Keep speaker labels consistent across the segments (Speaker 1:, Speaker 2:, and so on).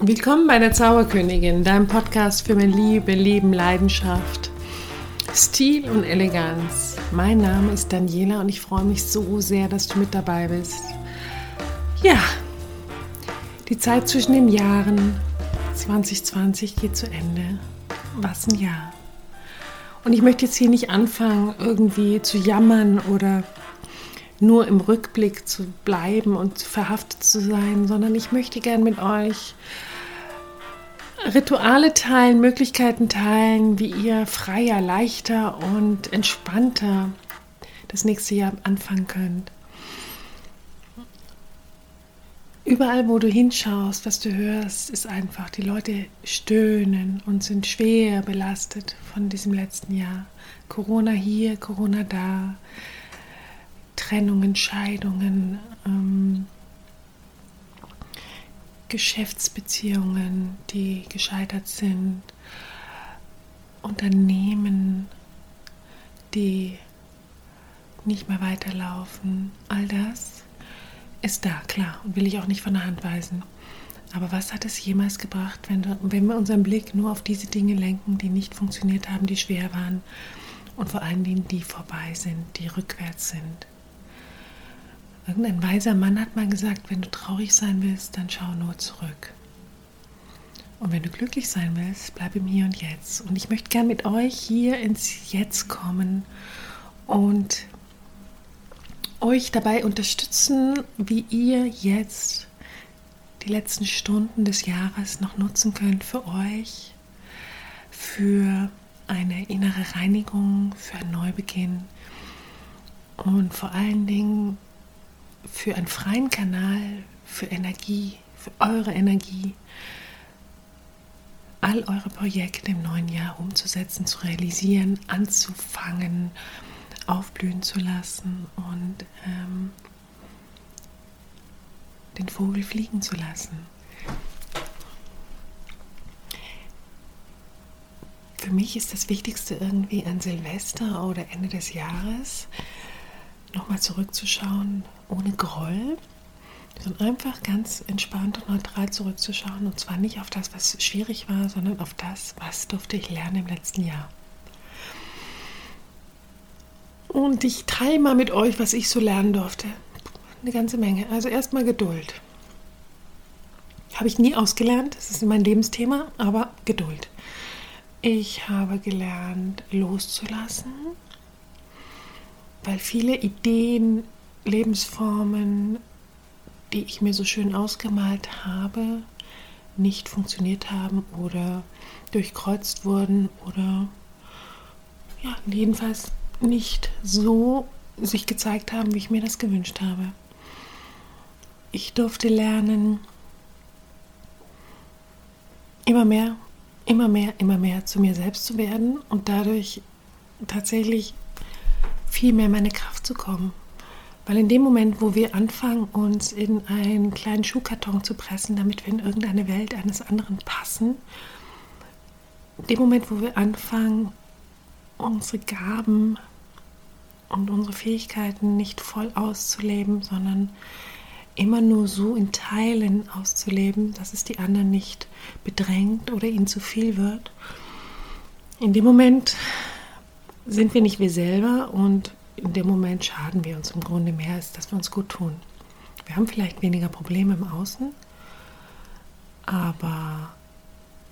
Speaker 1: Willkommen bei der Zauberkönigin, deinem Podcast für mehr Liebe, Leben, Leidenschaft, Stil und Eleganz. Mein Name ist Daniela und ich freue mich so sehr, dass du mit dabei bist. Ja, die Zeit zwischen den Jahren 2020 geht zu Ende. Was ein Jahr. Und ich möchte jetzt hier nicht anfangen, irgendwie zu jammern oder nur im Rückblick zu bleiben und verhaftet zu sein, sondern ich möchte gern mit euch Rituale teilen, Möglichkeiten teilen, wie ihr freier, leichter und entspannter das nächste Jahr anfangen könnt. Überall, wo du hinschaust, was du hörst, ist einfach, die Leute stöhnen und sind schwer belastet von diesem letzten Jahr. Corona hier, Corona da, Trennungen, Scheidungen, ähm, Geschäftsbeziehungen, die gescheitert sind, Unternehmen, die nicht mehr weiterlaufen, all das ist da, klar, und will ich auch nicht von der Hand weisen. Aber was hat es jemals gebracht, wenn, wenn wir unseren Blick nur auf diese Dinge lenken, die nicht funktioniert haben, die schwer waren und vor allen Dingen die vorbei sind, die rückwärts sind? Irgendein weiser Mann hat mal gesagt, wenn du traurig sein willst, dann schau nur zurück. Und wenn du glücklich sein willst, bleib im Hier und Jetzt. Und ich möchte gern mit euch hier ins Jetzt kommen und euch dabei unterstützen, wie ihr jetzt die letzten Stunden des Jahres noch nutzen könnt für euch, für eine innere Reinigung, für einen Neubeginn und vor allen Dingen für einen freien Kanal, für Energie, für eure Energie, all eure Projekte im neuen Jahr umzusetzen, zu realisieren, anzufangen, aufblühen zu lassen und ähm, den Vogel fliegen zu lassen. Für mich ist das Wichtigste irgendwie an Silvester oder Ende des Jahres nochmal zurückzuschauen, ohne Groll, sondern einfach ganz entspannt und neutral zurückzuschauen. Und zwar nicht auf das, was schwierig war, sondern auf das, was durfte ich lernen im letzten Jahr. Und ich teile mal mit euch, was ich so lernen durfte. Eine ganze Menge. Also erstmal Geduld. Habe ich nie ausgelernt, das ist mein Lebensthema, aber Geduld. Ich habe gelernt, loszulassen, weil viele Ideen, Lebensformen, die ich mir so schön ausgemalt habe, nicht funktioniert haben oder durchkreuzt wurden oder ja, jedenfalls nicht so sich gezeigt haben, wie ich mir das gewünscht habe. Ich durfte lernen, immer mehr, immer mehr, immer mehr zu mir selbst zu werden und dadurch tatsächlich viel mehr meine Kraft zu kommen. Weil in dem Moment, wo wir anfangen, uns in einen kleinen Schuhkarton zu pressen, damit wir in irgendeine Welt eines anderen passen, in dem Moment, wo wir anfangen, unsere Gaben und unsere Fähigkeiten nicht voll auszuleben, sondern immer nur so in Teilen auszuleben, dass es die anderen nicht bedrängt oder ihnen zu viel wird. In dem Moment sind wir nicht wir selber und in dem Moment schaden wir uns im Grunde mehr, als dass wir uns gut tun. Wir haben vielleicht weniger Probleme im Außen, aber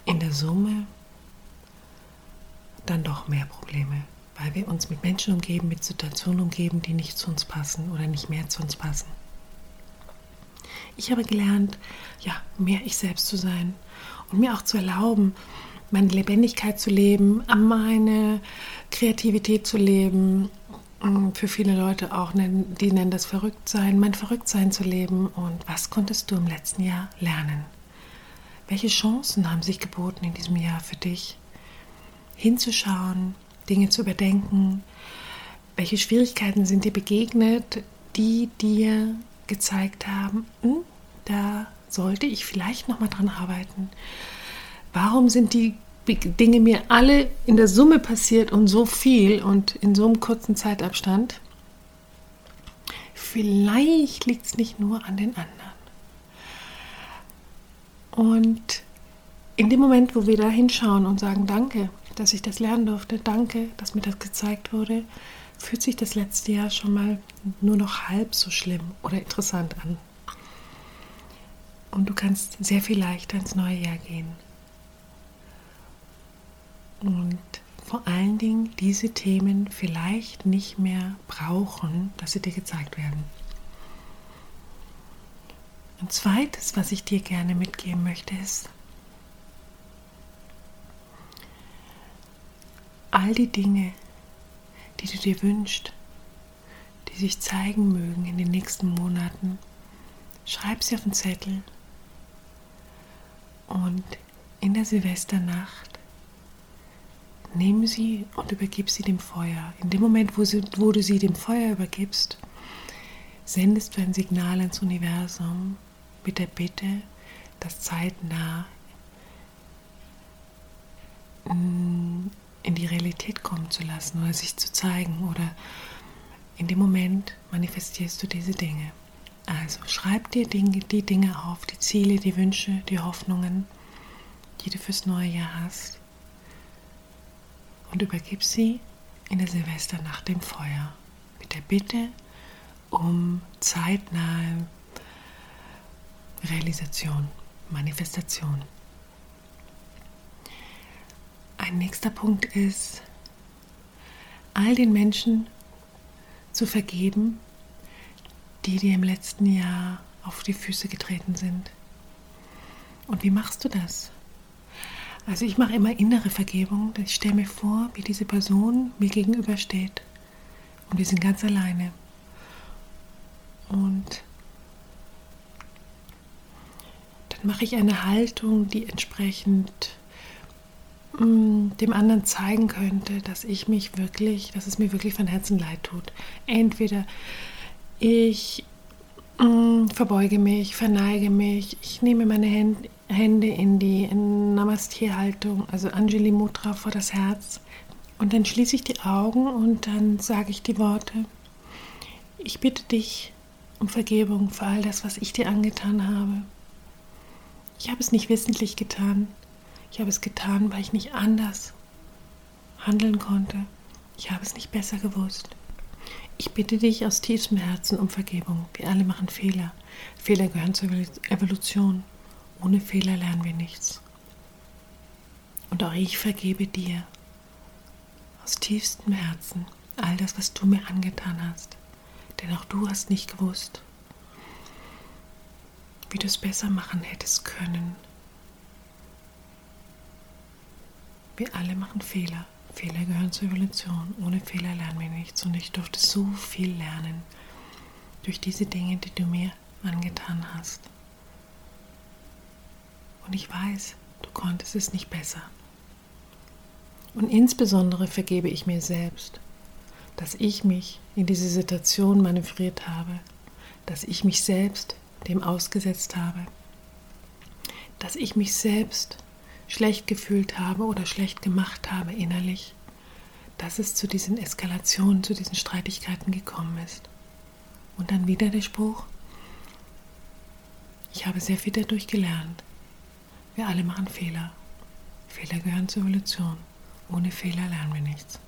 Speaker 1: in der Summe dann doch mehr Probleme, weil wir uns mit Menschen umgeben, mit Situationen umgeben, die nicht zu uns passen oder nicht mehr zu uns passen. Ich habe gelernt, ja, mehr ich selbst zu sein und mir auch zu erlauben, meine Lebendigkeit zu leben, meine Kreativität zu leben. Mm, für viele Leute auch, die nennen das Verrücktsein, mein Verrücktsein zu leben. Und was konntest du im letzten Jahr lernen? Welche Chancen haben sich geboten in diesem Jahr für dich? Hinzuschauen, Dinge zu überdenken. Welche Schwierigkeiten sind dir begegnet, die dir gezeigt haben, hm, da sollte ich vielleicht noch mal dran arbeiten. Warum sind die Dinge mir alle in der Summe passiert und so viel und in so einem kurzen Zeitabstand? Vielleicht liegt es nicht nur an den anderen. Und in dem Moment, wo wir da hinschauen und sagen, danke, dass ich das lernen durfte, danke, dass mir das gezeigt wurde, fühlt sich das letzte Jahr schon mal nur noch halb so schlimm oder interessant an. Und du kannst sehr viel leichter ins neue Jahr gehen. Und vor allen Dingen diese Themen vielleicht nicht mehr brauchen, dass sie dir gezeigt werden. Ein zweites, was ich dir gerne mitgeben möchte, ist, all die Dinge, die du dir wünschst, die sich zeigen mögen in den nächsten Monaten, schreib sie auf den Zettel und in der Silvesternacht nimm sie und übergib sie dem Feuer. In dem Moment, wo, sie, wo du sie dem Feuer übergibst, sendest du ein Signal ans Universum mit der Bitte, dass zeitnah in die Realität kommen zu lassen oder sich zu zeigen oder in dem Moment manifestierst du diese Dinge. Also schreib dir Dinge, die Dinge auf, die Ziele, die Wünsche, die Hoffnungen, die du fürs neue Jahr hast und übergib sie in der Silvesternacht dem Feuer mit der Bitte um zeitnahe Realisation, Manifestation. Ein nächster Punkt ist, all den Menschen zu vergeben, die dir im letzten Jahr auf die Füße getreten sind. Und wie machst du das? Also ich mache immer innere Vergebung. Ich stelle mir vor, wie diese Person mir gegenübersteht. Und wir sind ganz alleine. Und dann mache ich eine Haltung, die entsprechend Mm, dem anderen zeigen könnte, dass ich mich wirklich, dass es mir wirklich von Herzen leid tut. Entweder ich verbeuge mich, verneige mich, ich nehme meine Hände, Hände in die Namaste-Haltung, also Anjali Mudra vor das Herz. Und dann schließe ich die Augen und dann sage ich die Worte. Ich bitte dich um Vergebung für all das, was ich dir angetan habe. Ich habe es nicht wissentlich getan. Ich habe es getan, weil ich nicht anders handeln konnte. Ich habe es nicht besser gewusst. Ich bitte dich aus tiefstem Herzen um Vergebung. Wir alle machen Fehler. Fehler gehören zur Evolution. Ohne Fehler lernen wir nichts. Und auch ich vergebe dir aus tiefstem Herzen all das, was du mir angetan hast. Denn auch du hast nicht gewusst, wie du es besser machen hättest können. Wir alle machen Fehler. Fehler gehören zur Evolution. Ohne Fehler lernen wir nichts. Und ich durfte so viel lernen durch diese Dinge, die du mir angetan hast. Und ich weiß, du konntest es nicht besser. Und insbesondere vergebe ich mir selbst, dass ich mich in diese Situation manövriert habe, dass ich mich selbst dem ausgesetzt habe, dass ich mich selbst schlecht gefühlt habe oder schlecht gemacht habe innerlich, dass es zu diesen Eskalationen, zu diesen Streitigkeiten gekommen ist. Und dann wieder der Spruch, ich habe sehr viel dadurch gelernt. Wir alle machen Fehler. Fehler gehören zur Evolution. Ohne Fehler lernen wir nichts.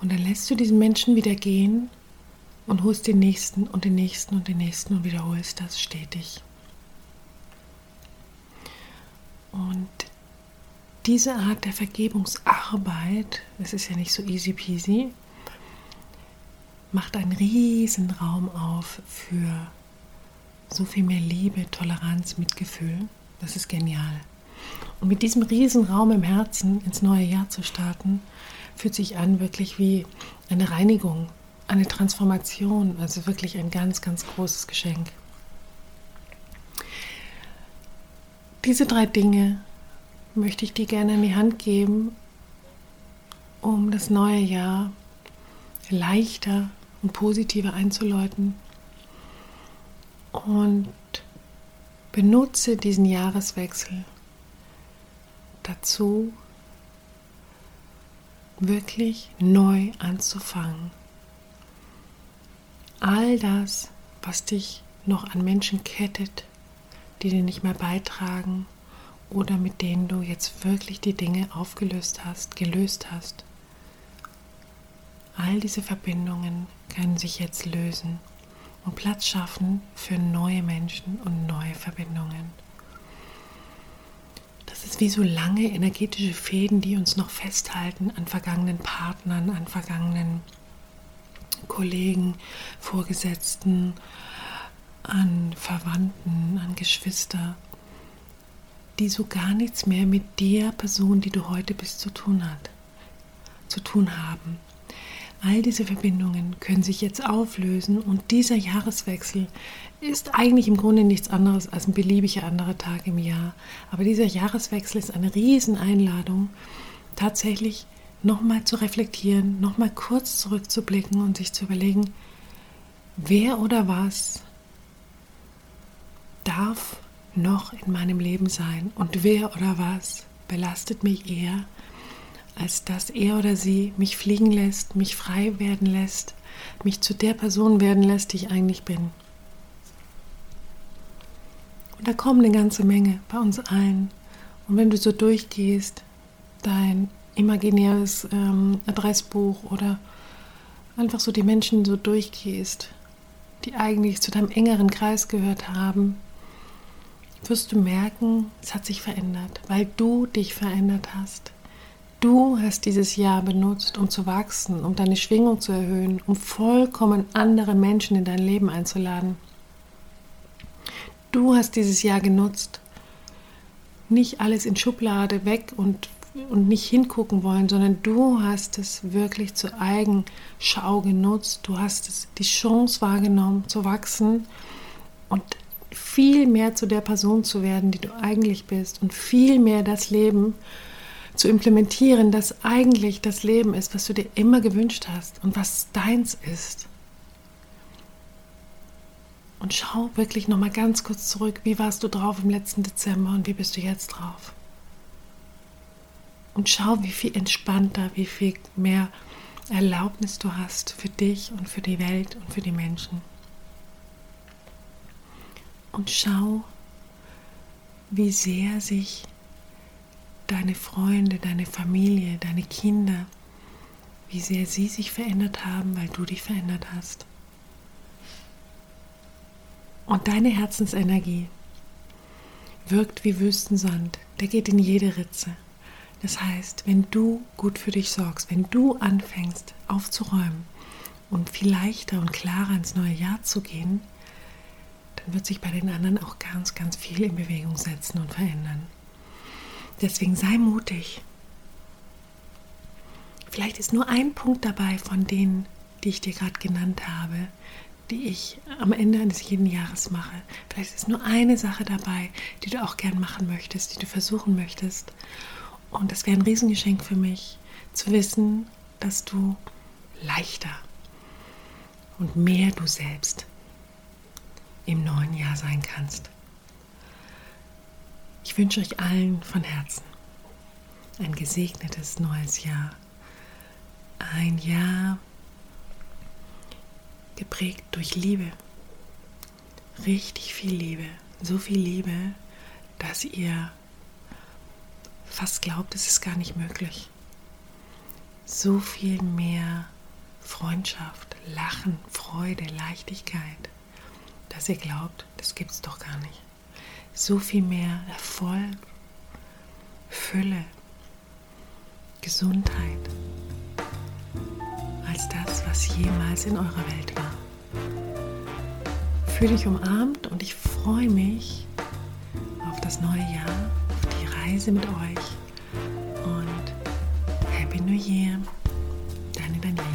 Speaker 1: Und dann lässt du diesen Menschen wieder gehen und holst den nächsten und den nächsten und den nächsten und wiederholst das stetig. Und diese Art der Vergebungsarbeit, es ist ja nicht so easy peasy, macht einen riesen Raum auf für so viel mehr Liebe, Toleranz, Mitgefühl. Das ist genial. Und mit diesem riesen Raum im Herzen ins neue Jahr zu starten, fühlt sich an wirklich wie eine Reinigung, eine Transformation, also wirklich ein ganz, ganz großes Geschenk. Diese drei Dinge möchte ich dir gerne in die Hand geben, um das neue Jahr leichter und positiver einzuläuten. Und benutze diesen Jahreswechsel dazu, wirklich neu anzufangen. All das, was dich noch an Menschen kettet, die dir nicht mehr beitragen oder mit denen du jetzt wirklich die Dinge aufgelöst hast, gelöst hast. All diese Verbindungen können sich jetzt lösen und Platz schaffen für neue Menschen und neue Verbindungen. Das ist wie so lange energetische Fäden, die uns noch festhalten an vergangenen Partnern, an vergangenen Kollegen, Vorgesetzten, an Verwandten, an Geschwister, die so gar nichts mehr mit der Person, die du heute bist, zu tun hat, zu tun haben. All diese Verbindungen können sich jetzt auflösen und dieser Jahreswechsel ist eigentlich im Grunde nichts anderes als ein beliebiger anderer Tag im Jahr. Aber dieser Jahreswechsel ist eine Rieseneinladung, tatsächlich nochmal zu reflektieren, nochmal kurz zurückzublicken und sich zu überlegen, wer oder was darf noch in meinem Leben sein und wer oder was belastet mich eher, als dass er oder sie mich fliegen lässt, mich frei werden lässt, mich zu der Person werden lässt, die ich eigentlich bin. Und da kommen eine ganze Menge bei uns allen. Und wenn du so durchgehst, dein imaginäres ähm, Adressbuch oder einfach so die Menschen so durchgehst, die eigentlich zu deinem engeren Kreis gehört haben, wirst du merken, es hat sich verändert, weil du dich verändert hast. Du hast dieses Jahr benutzt, um zu wachsen, um deine Schwingung zu erhöhen, um vollkommen andere Menschen in dein Leben einzuladen. Du hast dieses Jahr genutzt, nicht alles in Schublade weg und und nicht hingucken wollen, sondern du hast es wirklich zur Eigenschau genutzt. Du hast es, die Chance wahrgenommen, zu wachsen und viel mehr zu der Person zu werden, die du eigentlich bist und viel mehr das Leben zu implementieren, das eigentlich das Leben ist, was du dir immer gewünscht hast und was deins ist. Und schau wirklich noch mal ganz kurz zurück, wie warst du drauf im letzten Dezember und wie bist du jetzt drauf? Und schau, wie viel entspannter, wie viel mehr Erlaubnis du hast für dich und für die Welt und für die Menschen. Und schau, wie sehr sich deine Freunde, deine Familie, deine Kinder, wie sehr sie sich verändert haben, weil du dich verändert hast. Und deine Herzensenergie wirkt wie Wüstensand, der geht in jede Ritze. Das heißt, wenn du gut für dich sorgst, wenn du anfängst aufzuräumen und viel leichter und klarer ins neue Jahr zu gehen, dann wird sich bei den anderen auch ganz, ganz viel in Bewegung setzen und verändern. Deswegen sei mutig. Vielleicht ist nur ein Punkt dabei von denen, die ich dir gerade genannt habe, die ich am Ende eines jeden Jahres mache. Vielleicht ist nur eine Sache dabei, die du auch gern machen möchtest, die du versuchen möchtest. Und es wäre ein Riesengeschenk für mich, zu wissen, dass du leichter und mehr du selbst im neuen Jahr sein kannst. Ich wünsche euch allen von Herzen ein gesegnetes neues Jahr. Ein Jahr geprägt durch Liebe. Richtig viel Liebe. So viel Liebe, dass ihr fast glaubt, es ist gar nicht möglich. So viel mehr Freundschaft, Lachen, Freude, Leichtigkeit, dass ihr glaubt, das gibt es doch gar nicht. So viel mehr Erfolg, Fülle, Gesundheit als das, was jemals in eurer Welt war. Fühle dich umarmt und ich freue mich auf das neue Jahr Reise mit euch und Happy New Year, deine Daniela.